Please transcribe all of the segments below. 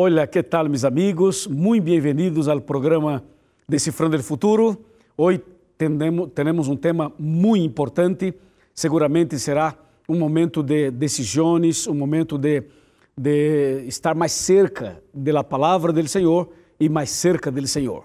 Hola, ¿qué tal mis amigos? Muy bienvenidos al programa Descifrando el Futuro. Tenemos, tenemos un tema muy importante. Seguramente será um momento de decisões, um momento de, de estar mais cerca da palavra do Senhor e mais cerca do Senhor.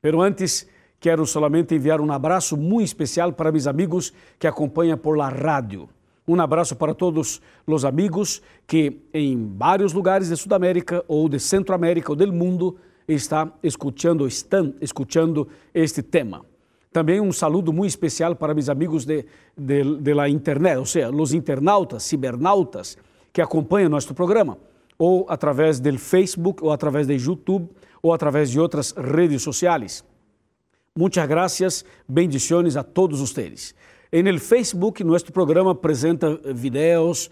Pero antes, quero solamente enviar um abraço muito especial para meus amigos que acompanham por la rádio. Um abraço para todos os amigos que em vários lugares de Sudamérica ou de Centroamérica ou do mundo está escutando, estão escutando este tema. Também um saludo muito especial para meus amigos de, de, de la internet, ou seja, os internautas, cibernautas que acompanham nosso programa, ou através do Facebook, ou através do YouTube, ou através de outras redes sociais. Muitas graças, bendições a todos vocês. En el Facebook, nuestro programa presenta videos,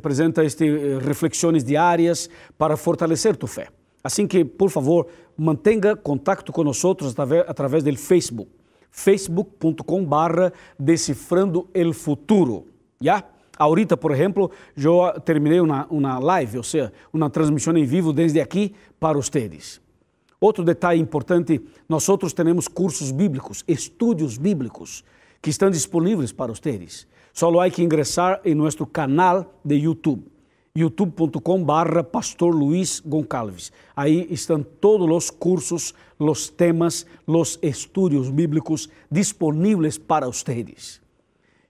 presenta este, reflexiones diarias para fortalecer tu fé. Assim que, por favor, mantenha contato nós através do Facebook. facebook.com barra decifrando el futuro. Já? Ahorita, por exemplo, eu terminei uma, uma live, ou seja, uma transmissão em vivo desde aqui para vocês. Outro detalhe importante, nós outros temos cursos bíblicos, estudos bíblicos que estão disponíveis para vocês. Só há que ingressar em nosso canal de YouTube, youtube.com barra Pastor Luiz Goncalves. Aí estão todos os cursos, os temas, os estudos bíblicos disponíveis para vocês.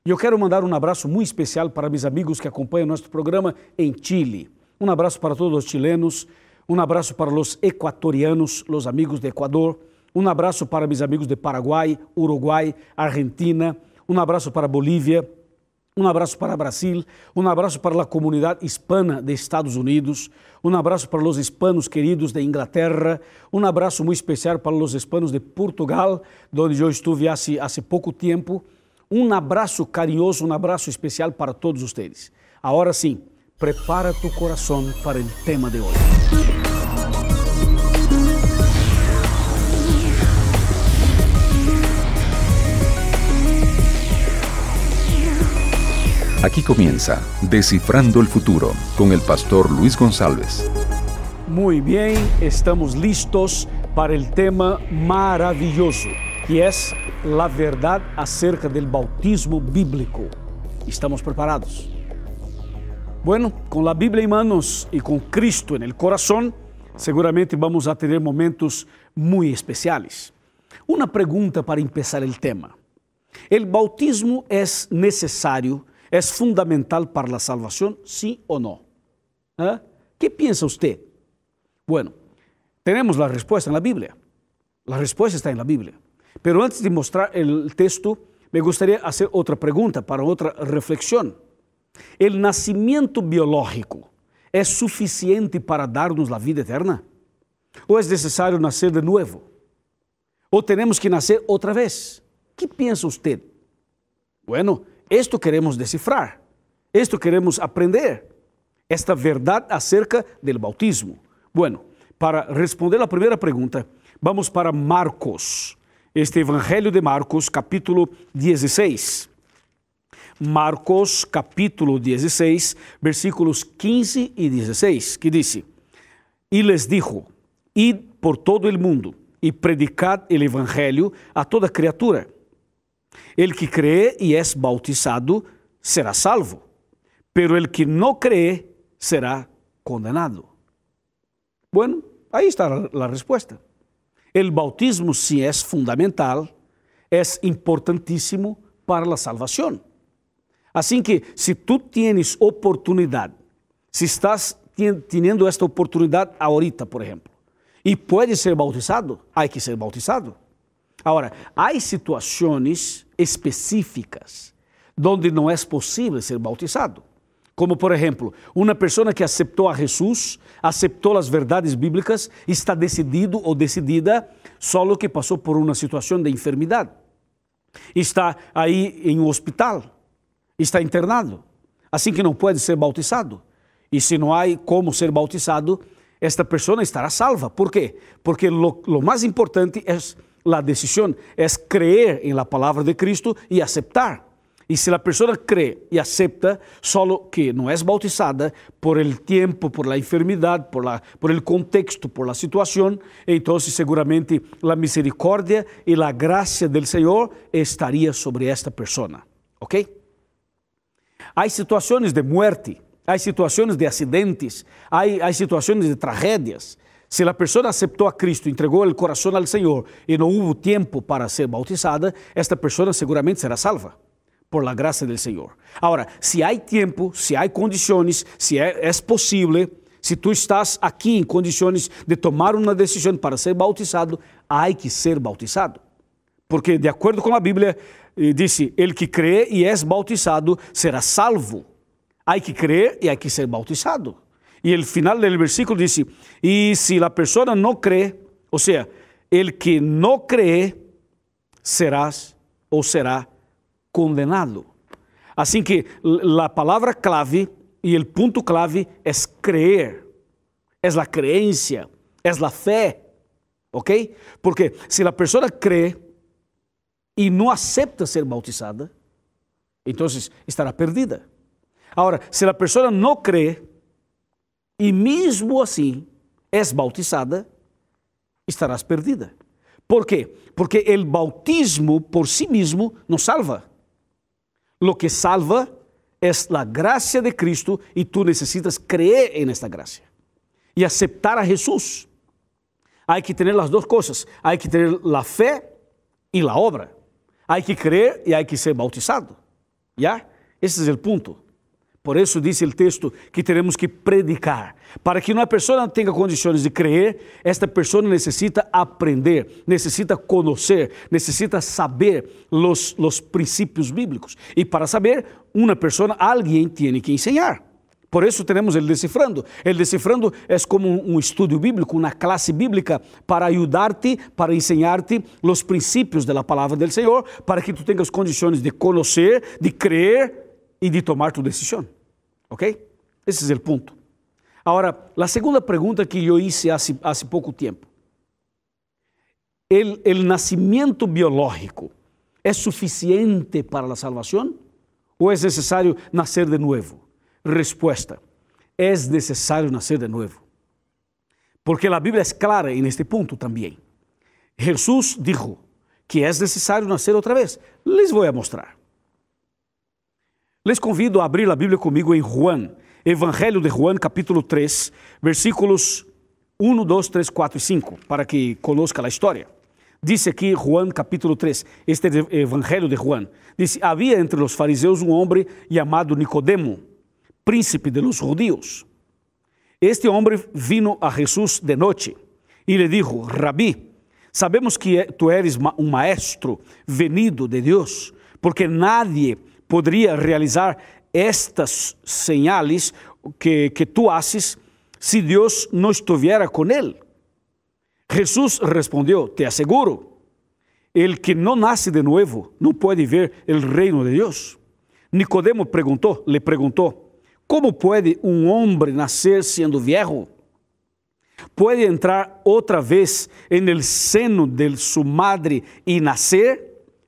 E eu quero mandar um abraço muito especial para meus amigos que acompanham nosso programa em Chile. Um abraço para todos os chilenos, um abraço para os equatorianos, os amigos de Equador, um abraço para meus amigos de Paraguai, Uruguai, Argentina. Um abraço para Bolívia. Um abraço para Brasil. Um abraço para a comunidade hispana de Estados Unidos. Um abraço para os hispanos queridos de Inglaterra. Um abraço muito especial para os hispanos de Portugal, onde eu estive há, há pouco tempo. Um abraço carinhoso, um abraço especial para todos vocês. Agora sim, prepara tu coração para o tema de hoje. Aquí comienza Descifrando el Futuro con el pastor Luis González. Muy bien, estamos listos para el tema maravilloso, que es la verdad acerca del bautismo bíblico. ¿Estamos preparados? Bueno, con la Biblia en manos y con Cristo en el corazón, seguramente vamos a tener momentos muy especiales. Una pregunta para empezar el tema. ¿El bautismo es necesario ¿É fundamental para a salvação, sim ou não? ¿Eh? ¿Qué piensa usted? Bueno, tenemos la respuesta en la Biblia. La respuesta está en la Biblia. Pero antes de mostrar el texto, me gustaría hacer otra pregunta para otra reflexión. ¿El nacimiento biológico es suficiente para darnos la vida eterna? ¿O es necesario nacer de nuevo? ¿O tenemos que nacer otra vez? ¿Qué piensa usted? Bueno, esto queremos descifrar, esto queremos aprender, esta verdade acerca do bautismo. Bueno, para responder a primeira pergunta, vamos para Marcos, este Evangelho de Marcos, capítulo 16. Marcos, capítulo 16, versículos 15 e 16, que diz: E les dijo: Id por todo el mundo e predicad el Evangelho a toda criatura. El que cree y es bautizado será salvo, pero el que no cree será condenado. Bueno, ahí está la respuesta. El bautismo sí es fundamental, es importantísimo para la salvación. Así que si tú tienes oportunidad, si estás teniendo esta oportunidad ahorita, por ejemplo, y puedes ser bautizado, hay que ser bautizado. Agora, há situações específicas onde não é possível ser bautizado. Como, por exemplo, uma pessoa que aceitou a Jesus, aceitou as verdades bíblicas, está decidido ou decidida, só que passou por uma situação de enfermidade. Está aí em um hospital, está internado, assim que não pode ser bautizado. E se não há como ser bautizado, esta pessoa estará salva. Por quê? Porque o mais importante é la decisión es creer en la palabra de Cristo y aceptar. Y si la persona cree y acepta, solo que no es bautizada por el tiempo, por la enfermedad, por, la, por el contexto, por la situación, entonces seguramente la misericordia y la gracia del Señor estaría sobre esta persona. ¿Ok? Hay situaciones de muerte, hay situaciones de accidentes, hay, hay situaciones de tragedias. Si la persona aceptó a Cristo, entregó el corazón al Señor y no hubo tiempo para ser bautizada, esta persona seguramente será salva por la gracia del Señor. Ahora, si hay tiempo, si hay condiciones, si es posible, si tú estás aquí en condiciones de tomar una decisión para ser bautizado, hay que ser bautizado. Porque de acuerdo con la Biblia, eh, dice, el que cree y es bautizado será salvo. Hay que creer y hay que ser bautizado. Y el final del versículo dice, y si la persona no cree, o sea, el que no cree, serás o será condenado. Assim que a palavra clave e o ponto clave é creer, é a creencia, é a fé, ¿ok? Porque se a pessoa crê e não aceita ser bautizada, então estará perdida. Agora, se a pessoa não crê e mesmo assim é bautizada, estarás perdida. Por quê? Porque o bautismo por si mesmo não salva. Lo que salva es la gracia de Cristo y tú necesitas creer en esta gracia y aceptar a Jesús. Hay que tener las dos cosas. Hay que tener la fe y la obra. Hay que creer y hay que ser bautizado. ¿Ya? Ese es el punto. Por isso diz o texto que teremos que predicar. Para que uma pessoa tenha condições de crer, esta pessoa necessita aprender, necessita conhecer, necessita saber os, os princípios bíblicos. E para saber, uma pessoa, alguém tem que ensinar. Por isso temos o decifrando. O decifrando é como um estudo bíblico, uma classe bíblica para ajudar-te, para ensinar-te os princípios da palavra do Senhor, para que tu tenhas condições de conhecer, de crer e de tomar tu decisão. ¿Ok? Ese es el punto. Ahora, la segunda pregunta que yo hice hace, hace poco tiempo. ¿El, ¿El biológico es suficiente para la salvación o es necesario nacer de nuevo? Respuesta, es necesario nacer de nuevo. Porque la Biblia es clara en este punto también. Jesús dijo que es necesario nacer otra vez. Les voy a mostrar. Les convido a abrir a Bíblia comigo em Juan, Evangelho de Juan, capítulo 3, versículos 1, 2, 3, 4 e 5, para que conozca a história. Dice aqui Juan capítulo 3, este Evangelho de Juan. Dice, havia entre os fariseus um homem chamado Nicodemo, príncipe de los judíos. Este homem vino a Jesus de noite e lhe dijo, Rabi, sabemos que tu eres um maestro venido de Deus, porque nadie poderia realizar estas señales que, que tú haces si Dios no estuviera con él. Jesús respondió, te aseguro, el que no nace de nuevo no puede ver el reino de Dios. Nicodemo preguntó, le preguntó, ¿cómo puede un hombre nacer siendo viejo? ¿Puede entrar otra vez en el seno de su madre y nacer?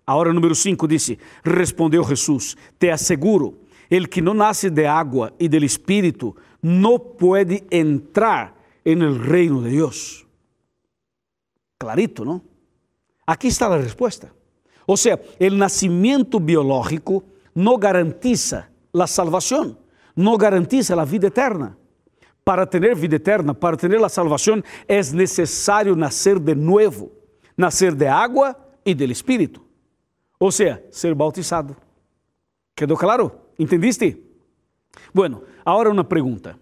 A hora número 5 disse: Respondeu Jesus: Te asseguro, el que não nasce de água e del Espírito não pode entrar en el reino de Deus. Clarito, não? Aqui está a resposta. Ou seja, o nascimento biológico não garantiza a salvação, não garantiza a vida eterna. Para ter vida eterna, para ter a salvação, é necessário nascer de novo, nascer de água e del Espírito. Ou seja, ser bautizado. ¿Quedou claro? ¿Entendiste? Bueno, agora uma pergunta.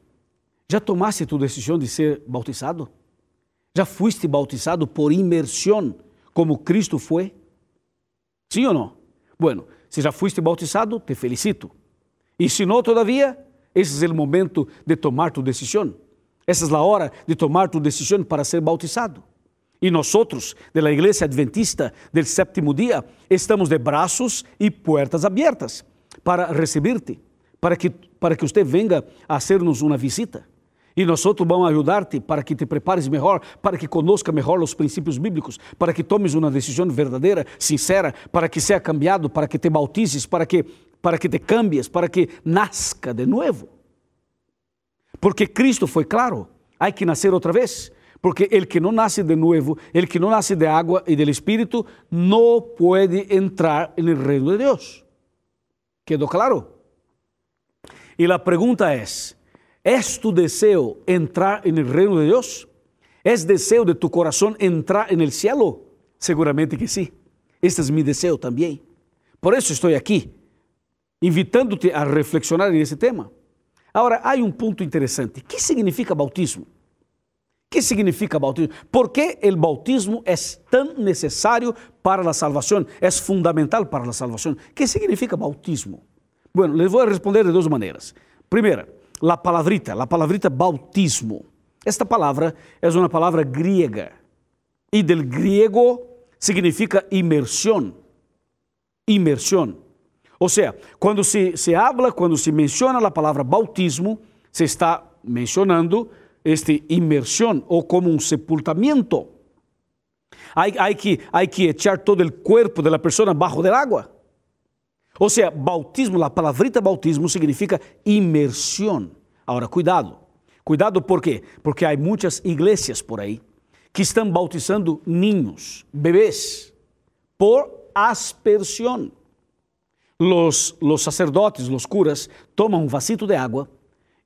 Já tomaste tu decisão de ser bautizado? Já fuiste bautizado por imersão, como Cristo foi? Sim ou não? Bueno, se já fuiste bautizado, te felicito. E se não todavia, esse é o momento de tomar tu decisão. Essa é a hora de tomar tu decisão para ser bautizado. E nós, de la Igreja Adventista del Sétimo Dia, estamos de braços e portas abertas para receberte, para que, para que você venga a hacernos uma visita. E nós vamos ajudar-te para que te prepares melhor, para que conozca melhor os princípios bíblicos, para que tomes uma decisão verdadeira, sincera, para que seja cambiado, para que te bautizes, para que para que te cambies, para que nazca de nuevo. Porque Cristo foi claro, hay que nacer outra vez. Porque el que no nace de nuevo, el que no nace de agua y del Espíritu, no puede entrar en el reino de Dios. ¿Quedó claro? Y la pregunta es, ¿es tu deseo entrar en el reino de Dios? ¿Es deseo de tu corazón entrar en el cielo? Seguramente que sí. Este es mi deseo también. Por eso estoy aquí, invitándote a reflexionar en ese tema. Ahora, hay un punto interesante. ¿Qué significa bautismo? ¿Qué significa bautismo? ¿Por qué el bautismo es tan necesario para la salvación? Es fundamental para la salvación. ¿Qué significa bautismo? Bueno, les voy a responder de dos maneras. Primera, la palabrita, la palabrita bautismo. Esta palabra es una palabra griega y del griego significa inmersión. Inmersión. O sea, cuando se, se habla, cuando se menciona la palabra bautismo, se está mencionando este, inmersión o como un sepultamiento. Hay, hay, que, hay que echar todo el cuerpo de la persona bajo del agua. O sea, bautismo, la palabrita bautismo significa inmersión. Ahora, cuidado. Cuidado por quê? Porque há muitas igrejas por aí que estão bautizando niños, bebês, por aspersão. Los, los sacerdotes, los curas, tomam um vasito de água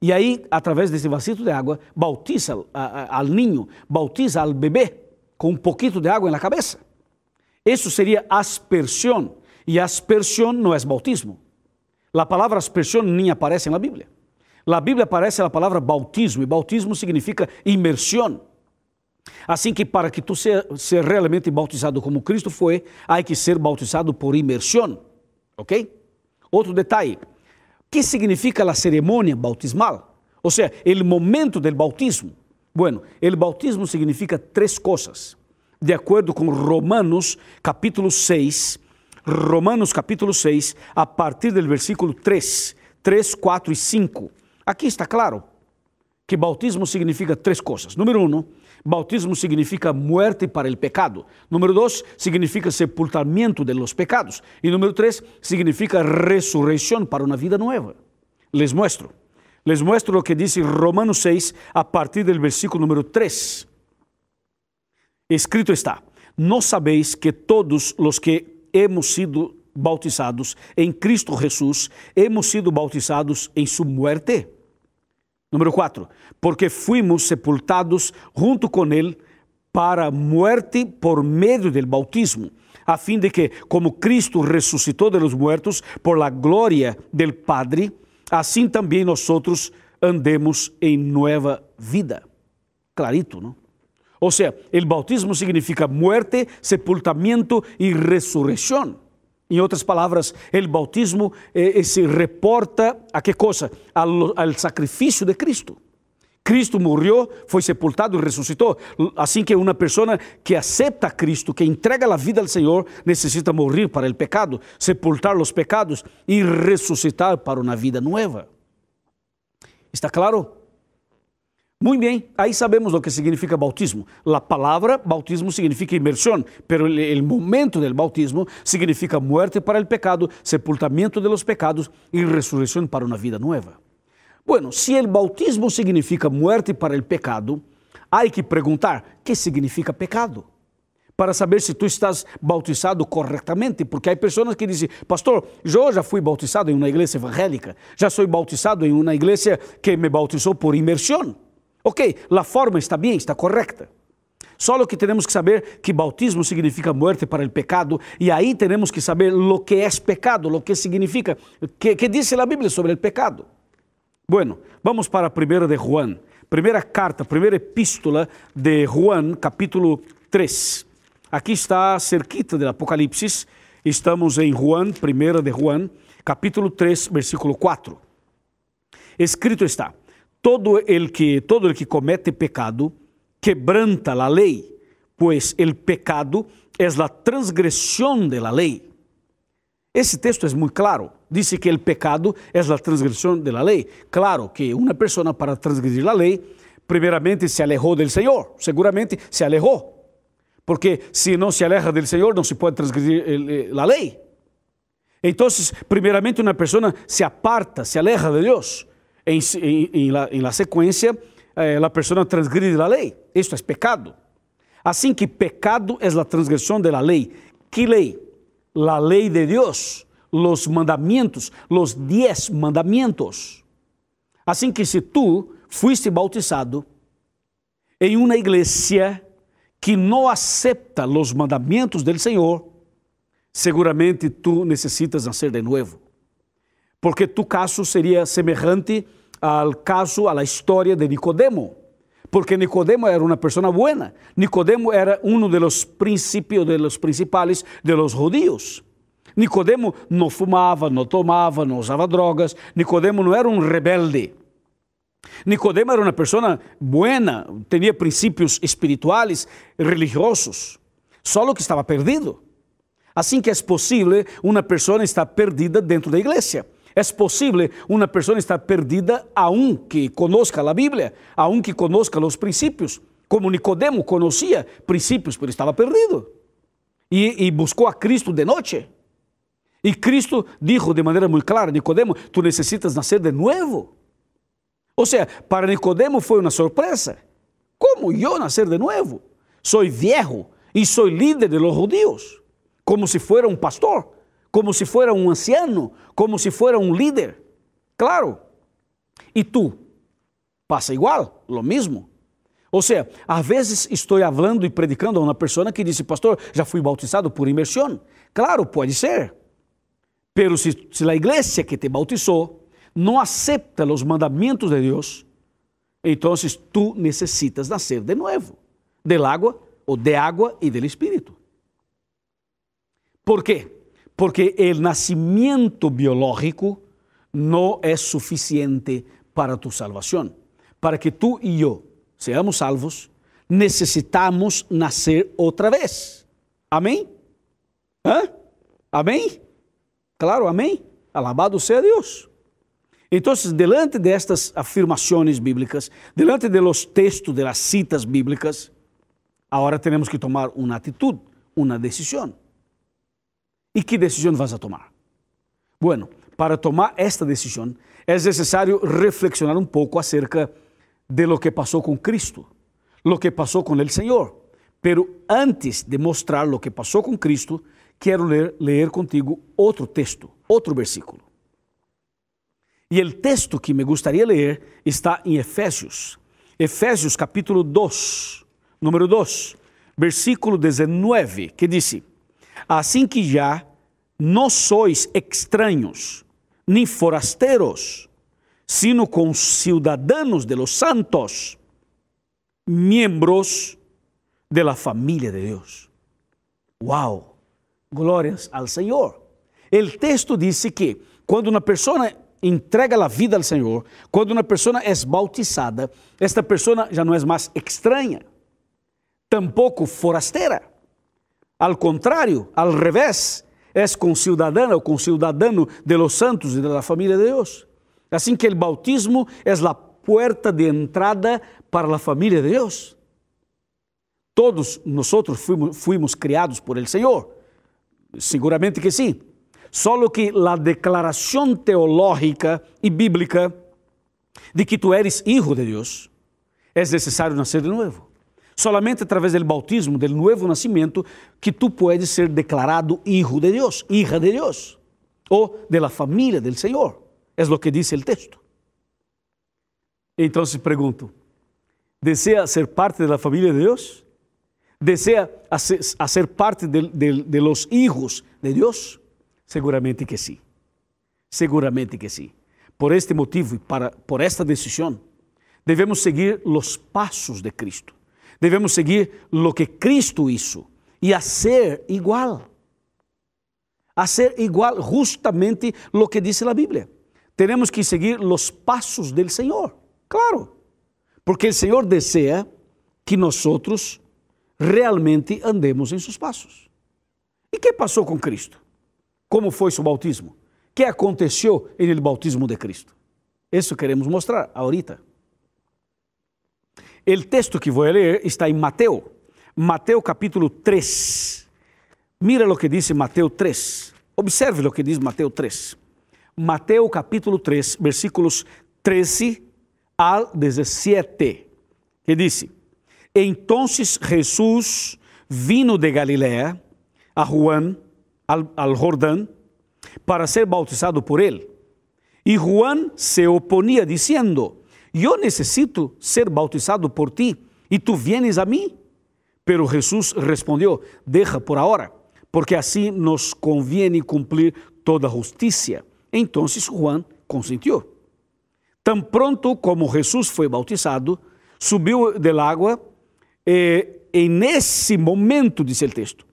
e aí, através desse vasito de água, bautiza al niño, bautiza al bebê com um pouquinho de água na cabeça. Isso seria aspersão. E aspersão não é bautismo. A palavra aspersão nem aparece na Bíblia. Na Bíblia aparece a palavra bautismo, e bautismo significa imersão. Assim que para que tu seja ser realmente bautizado como Cristo foi, há que ser bautizado por imersão. Ok? Outro detalhe. ¿Qué significa la ceremonia bautismal? O sea, el momento del bautismo. Bueno, el bautismo significa tres cosas. De acuerdo con Romanos capítulo 6, Romanos capítulo 6, a partir del versículo 3, 3, 4 y 5. Aquí está claro que bautismo significa tres cosas. Número uno, Bautismo significa muerte para el pecado. Número dos, significa sepultamiento de los pecados. Y número tres, significa resurrección para una vida nueva. Les muestro. Les muestro lo que dice Romanos 6 a partir del versículo número 3. Escrito está, ¿no sabéis que todos los que hemos sido bautizados en Cristo Jesús, hemos sido bautizados en su muerte? Número 4, porque fuimos sepultados junto com Ele para a muerte por meio do bautismo, a fim de que, como Cristo ressuscitou de los muertos por la gloria del Padre, assim também nós andemos em nova vida. Clarito, não? Ou seja, o bautismo significa muerte, sepultamento e ressurreição. Em outras palavras, o bautismo eh, se reporta a que coisa? Al sacrifício de Cristo. Cristo morreu, foi sepultado e ressuscitou. Assim que uma pessoa que aceita a Cristo, que entrega a vida ao Senhor, necessita morrer para o pecado, sepultar os pecados e ressuscitar para uma vida nova. ¿Está claro? Muy bien, ahí sabemos lo que significa bautismo. La palabra bautismo significa inmersión, pero el, momento del bautismo significa muerte para el pecado, sepultamiento de los pecados y resurrección para una vida nueva. Bueno, si el bautismo significa muerte para el pecado, hay que preguntar, ¿qué significa pecado? Para saber se tu estás bautizado corretamente, porque há pessoas que dizem, pastor, eu já fui bautizado em uma igreja evangélica, já sou bautizado em uma igreja que me bautizou por imersão. Ok, a forma está bem, está correta. Só que temos que saber que bautismo significa muerte para o pecado e aí temos que saber lo que é pecado, lo que significa, que, que diz a Bíblia sobre o pecado. Bueno, vamos para a primeira de Juan, primeira carta, primeira epístola de Juan, capítulo 3. Aqui está cerquita do Apocalipse, estamos em Juan, primeira de Juan, capítulo 3, versículo 4. Escrito está: todo el que todo el que comete pecado quebranta la ley, pues el pecado es la transgresión de la ley. Esse texto é muito claro. Diz que o pecado é a transgressão da lei. Claro que uma pessoa para transgredir a lei, primeiramente se alejou do Senhor, seguramente se alejou. Porque se não se aleja do Senhor, não se pode transgredir a lei. Entonces, primeramente una persona se aparta, se aleja de Dios. En, en, en, la, secuencia, eh, la persona transgride la ley. Esto es pecado. Así que pecado es la transgresión de la ley. ¿Qué ley? La ley de Dios, los mandamientos, los diez mandamientos. Así que si tú fuiste bautizado en una iglesia que no acepta los mandamientos del Señor, seguramente tu necessitas nascer de novo. Porque tu caso seria semelhante ao caso, à história de Nicodemo. Porque Nicodemo era uma pessoa buena. Nicodemo era um dos princípios, de los principales de los judíos. Nicodemo não fumava, não tomava, não usava drogas. Nicodemo não era um rebelde. Nicodemo era uma pessoa buena, tinha princípios espirituais, religiosos, só que estava perdido. Assim que é possível uma pessoa estar perdida dentro da igreja. É possível uma pessoa estar perdida aun que conozca a Bíblia, aun que conozca os princípios, como Nicodemo conhecia princípios, mas estava perdido. E, buscou a Cristo de noite. E Cristo dijo de maneira muito clara, Nicodemo, tu necessitas nascer de novo. Ou seja, para Nicodemo foi uma surpresa. Como eu nascer de novo? Sou viejo e sou líder de los judíos como se fuera um pastor, como se fuera um anciano, como se fuera um líder. Claro. E tu? Passa igual, lo mesmo. Ou seja, às vezes estou falando e predicando a uma pessoa que disse, pastor, já fui bautizado por imersão. Claro, pode ser. Pero se, se a igreja que te bautizou não aceita os mandamentos de Deus, então tu necessitas nascer de novo, del agua ou de água e del Espírito. ¿Por qué? Porque el nacimiento biológico no es suficiente para tu salvación. Para que tú y yo seamos salvos, necesitamos nacer otra vez. Amén. ¿Ah? Amém? Claro, amém. Alabado seja Deus. Então, delante destas afirmações bíblicas, delante de los textos, de las citas bíblicas, agora temos que tomar uma atitude, uma decisão. ¿Y qué decisión vas a tomar? Bueno, para tomar esta decisión es necesario reflexionar un poco acerca de lo que pasó con Cristo, lo que pasó con el Señor. Pero antes de mostrar lo que pasó con Cristo, quiero leer, leer contigo otro texto, otro versículo. Y el texto que me gustaría leer está en Efesios, Efesios capítulo 2, número 2, versículo 19, que dice, assim que já não sois estranhos, nem forasteiros, sino cidadãos de los santos, miembros de la familia de Deus. Wow, glórias ao Senhor. O texto diz que quando uma pessoa entrega a vida ao Senhor, quando uma pessoa é bautizada, esta pessoa já não é mais estranha, tampouco forasteira. Al contrario, al revés, es conciudadana o conciudadano de los santos y de la de Dios. Así que el bautismo es la puerta de entrada para la familia de Dios. Todos nosotros fuimos, fuimos criados por el Señor. Seguramente que sí. Solo que la declaración teológica y bíblica de que tú eres hijo de Dios, es necesario nacer de nuevo. Solamente através do bautismo, do novo nascimento, que tu puedes ser declarado hijo de Deus, hija de Deus, ou de la família del Senhor. É o que diz o texto. Então, pergunto: ¿desea ser parte da família de Deus? ¿Desea ser, parte de, de, de los hijos de Deus? Seguramente que sim. Seguramente que sim. Por este motivo e para, por esta decisão, devemos seguir os passos de Cristo. Devemos seguir lo que Cristo hizo e a ser igual. A ser igual justamente lo que dice la Biblia. Tenemos que seguir los pasos del Señor, claro, porque el Señor desea que nosotros realmente andemos en sus pasos. ¿Y qué pasó con Cristo? ¿Cómo fue su bautismo? ¿Qué aconteció en el bautismo de Cristo? Eso queremos mostrar ahorita. O texto que vou ler está em Mateus, Mateus capítulo 3. Mira o que diz Mateus 3. Observe o que diz Mateus 3. Mateus capítulo 3, versículos 13 al 17, que diz: Então Jesus vino de Galilea a Juan, al, Jordán, para ser bautizado por él. Y Juan se oponía diciendo, yo necesito ser bautizado por ti y tú vienes a mí. Pero Jesús respondió, deja por ahora, porque así nos conviene cumplir toda justicia. Entonces Juan consintió. Tan pronto como Jesús fue bautizado, subiu del agua, eh, en ese momento, dice el texto,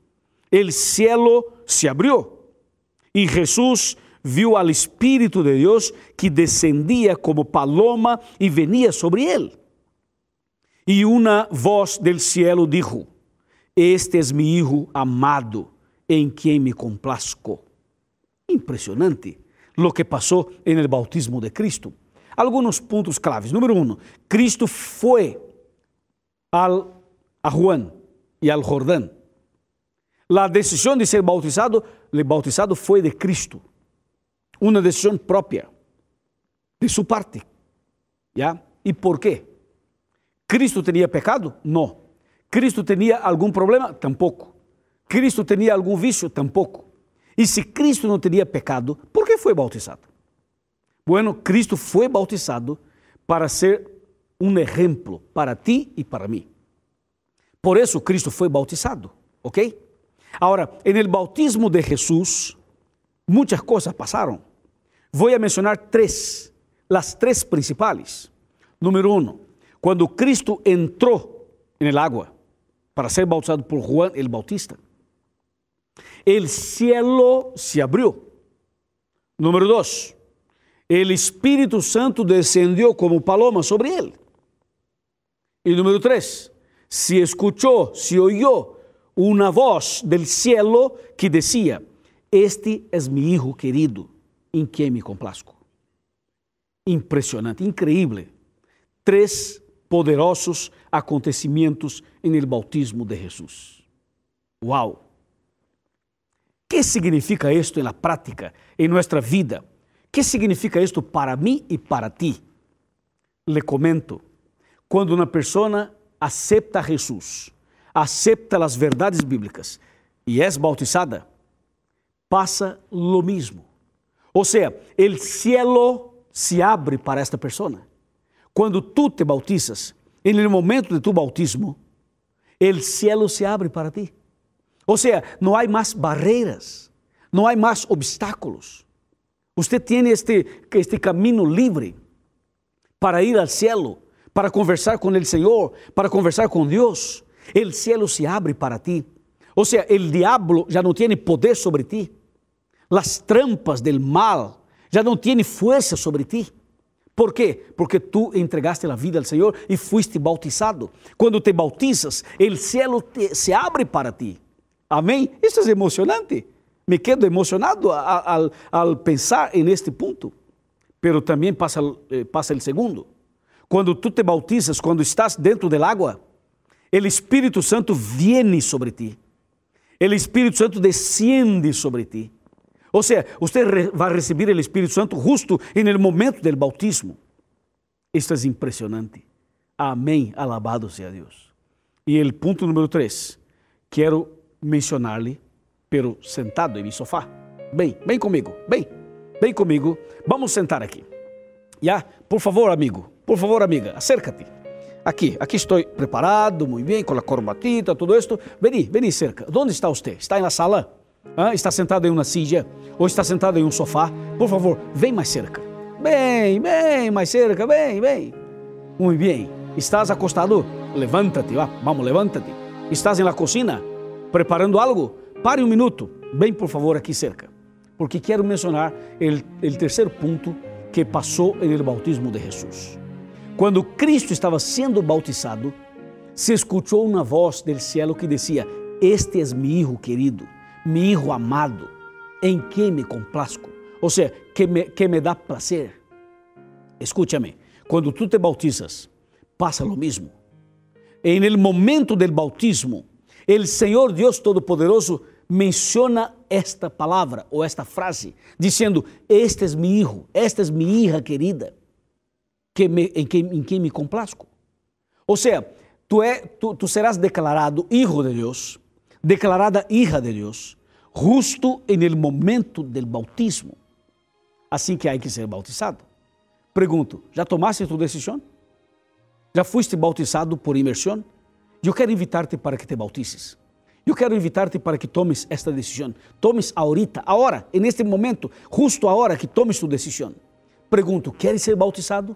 el cielo se abrió y Jesús viu al Espírito de Deus que descendia como paloma e venia sobre ele. E uma voz del cielo dijo: Este es mi hijo amado, em quem me complazco. Impressionante lo que passou en el bautismo de Cristo. Alguns pontos claves. Número um, Cristo foi al, a Juan e al Jordão. A decisão de ser bautizado, o bautizado foi de Cristo una decisión propia de su parte. ¿Ya? ¿Y por qué? ¿Cristo tenía pecado? No. ¿Cristo tenía algún problema? Tampoco. ¿Cristo tenía algún vicio? Tampoco. Y si Cristo no tenía pecado, ¿por qué fue bautizado? Bueno, Cristo fue bautizado para ser un ejemplo para ti y para mí. Por eso Cristo fue bautizado, ¿ok? Ahora, en el bautismo de Jesús, muchas cosas pasaron. Voy a mencionar tres, las tres principales. Número uno, cuando Cristo entró en el agua para ser bautizado por Juan el Bautista, el cielo se abrió. Número dos, el Espíritu Santo descendió como paloma sobre él. Y número tres, se escuchó, se oyó una voz del cielo que decía, este es mi Hijo querido em quem me complazco. Impressionante, incrível. Três poderosos acontecimentos em el bautismo de Jesus. Uau! que significa isto na prática, em nossa vida? que significa isto para mim e para ti? Le comento. Quando uma pessoa acepta Jesus, acepta as verdades bíblicas e é bautizada, passa lo mesmo. Ou seja, o cielo se abre para esta pessoa. Quando tu te bautizas, no momento de tu bautismo, o cielo se abre para ti. Ou seja, não há mais barreiras, não há mais obstáculos. Você tem este, este caminho livre para ir ao cielo, para conversar com o Senhor, para conversar com Deus. O cielo se abre para ti. Ou seja, o diabo já não tem poder sobre ti las trampas del mal já não têm força sobre ti. ¿Por quê? Porque tu entregaste a vida ao Senhor e fuiste bautizado. Quando te bautizas, o te, se abre para ti. Amém? Isso é emocionante. Me quedo emocionado ao, pensar en este ponto. Pero também passa, eh, passa o segundo. Quando tu te bautizas, quando estás dentro del agua, o Espírito Santo viene sobre ti. O Espírito Santo desciende sobre ti. Ou seja, você vai receber o Espírito Santo justo no momento do bautismo. Isto é impressionante. Amém. Alabado seja Deus. E o ponto número 3, quero mencionar-lhe, pero sentado em meu sofá. Bem, vem comigo, bem, vem comigo. Vamos sentar aqui. Já, por favor, amigo, por favor, amiga, acércate. Aqui, aqui estou preparado, muito bem, com a corbatita, tudo isto. Vení, vení cerca. Onde está você? Está na sala? Ah, está sentado em uma silla ou está sentado em um sofá, por favor, vem mais cerca. Bem, bem, mais cerca, bem, bem. Muito bem. Estás acostado? Levanta-te, vamos, levanta-te. Estás na cozinha preparando algo? Pare um minuto. Vem, por favor, aqui cerca. Porque quero mencionar o terceiro ponto que passou no bautismo de Jesus. Quando Cristo estava sendo bautizado, se escutou uma voz do cielo que dizia: Este é meu querido mi hijo amado, em quem me complazco, ou seja, que me, que me dá prazer. Escúchame, quando tu te bautizas, passa lo mesmo. En el momento del bautismo, el Senhor Deus Todo-Poderoso menciona esta palavra ou esta frase, dizendo: Este é meu filho, esta é minha hija querida, que me, em, quem, em quem me complazco. Ou seja, tu, é, tu, tu serás declarado hijo de Deus, declarada hija de Deus, justo en el momento del bautismo. Assim que há que ser bautizado. Pergunto, já tomaste tu decisão? Já fuiste bautizado por imersão? Eu quero invitar-te para que te bautices. Eu quero invitar-te para que tomes esta decisão. Tomes ahorita, agora, neste momento, justo agora que tomes tu decisão. Pergunto, queres ser bautizado?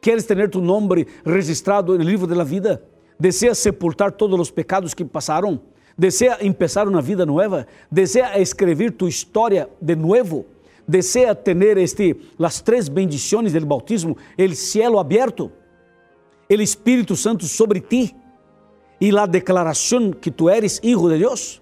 Queres ter tu nome registrado no livro da vida? Deseas sepultar todos os pecados que passaram? Desea empezar uma vida nova? Desea escrever tu história de novo? Desea ter este, as três bendições do bautismo, o cielo aberto, o Espírito Santo sobre ti e a declaração que tu eres hijo de Deus?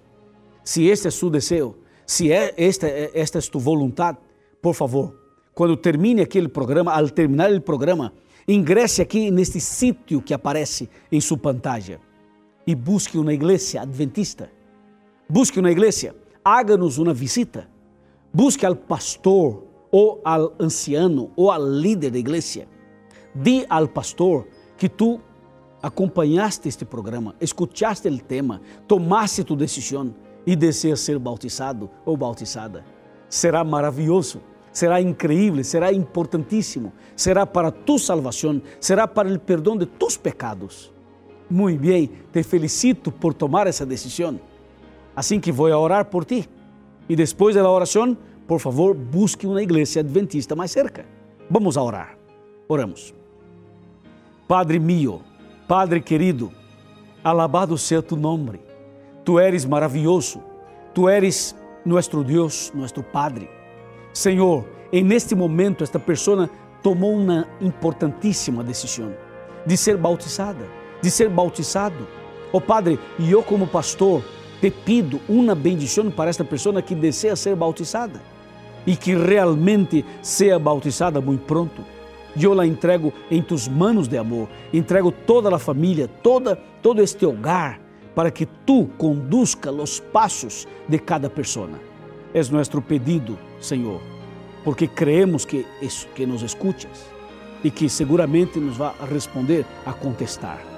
Se este é su desejo, se é esta, esta é tu vontade, por favor, quando termine aquele programa, ao terminar o programa, ingresse aqui neste sítio que aparece em sua pantalla e busque uma igreja adventista. Busque uma igreja, haga-nos uma visita. Busque ao pastor ou ao anciano ou ao líder da igreja. Di ao pastor que tu acompanhaste este programa, escutaste o tema, tomaste tu decisão e deseas ser bautizado ou bautizada. Será maravilhoso, será incrível, será importantíssimo, será para tu salvação, será para o perdão de tus pecados. Muito bem, te felicito por tomar essa decisão. Assim que vou orar por ti. E depois da oração, por favor, busque uma igreja adventista mais cerca. Vamos a orar. Oramos. Padre mío, Padre querido, alabado seja tu nome. Tu eres maravilhoso. Tu eres nosso Deus, nosso Padre. Senhor, em neste momento esta pessoa tomou uma importantíssima decisão de ser bautizada de ser bautizado. Oh Padre, eu como pastor te pido uma bendição para esta pessoa que deseja ser bautizada e que realmente seja bautizada muito pronto. Eu la entrego em tus manos de amor, entrego toda a família, toda, todo este hogar, para que tu conduzca os passos de cada pessoa. É nosso pedido, Senhor, porque creemos que, que nos escuchas e que seguramente nos vai responder a contestar.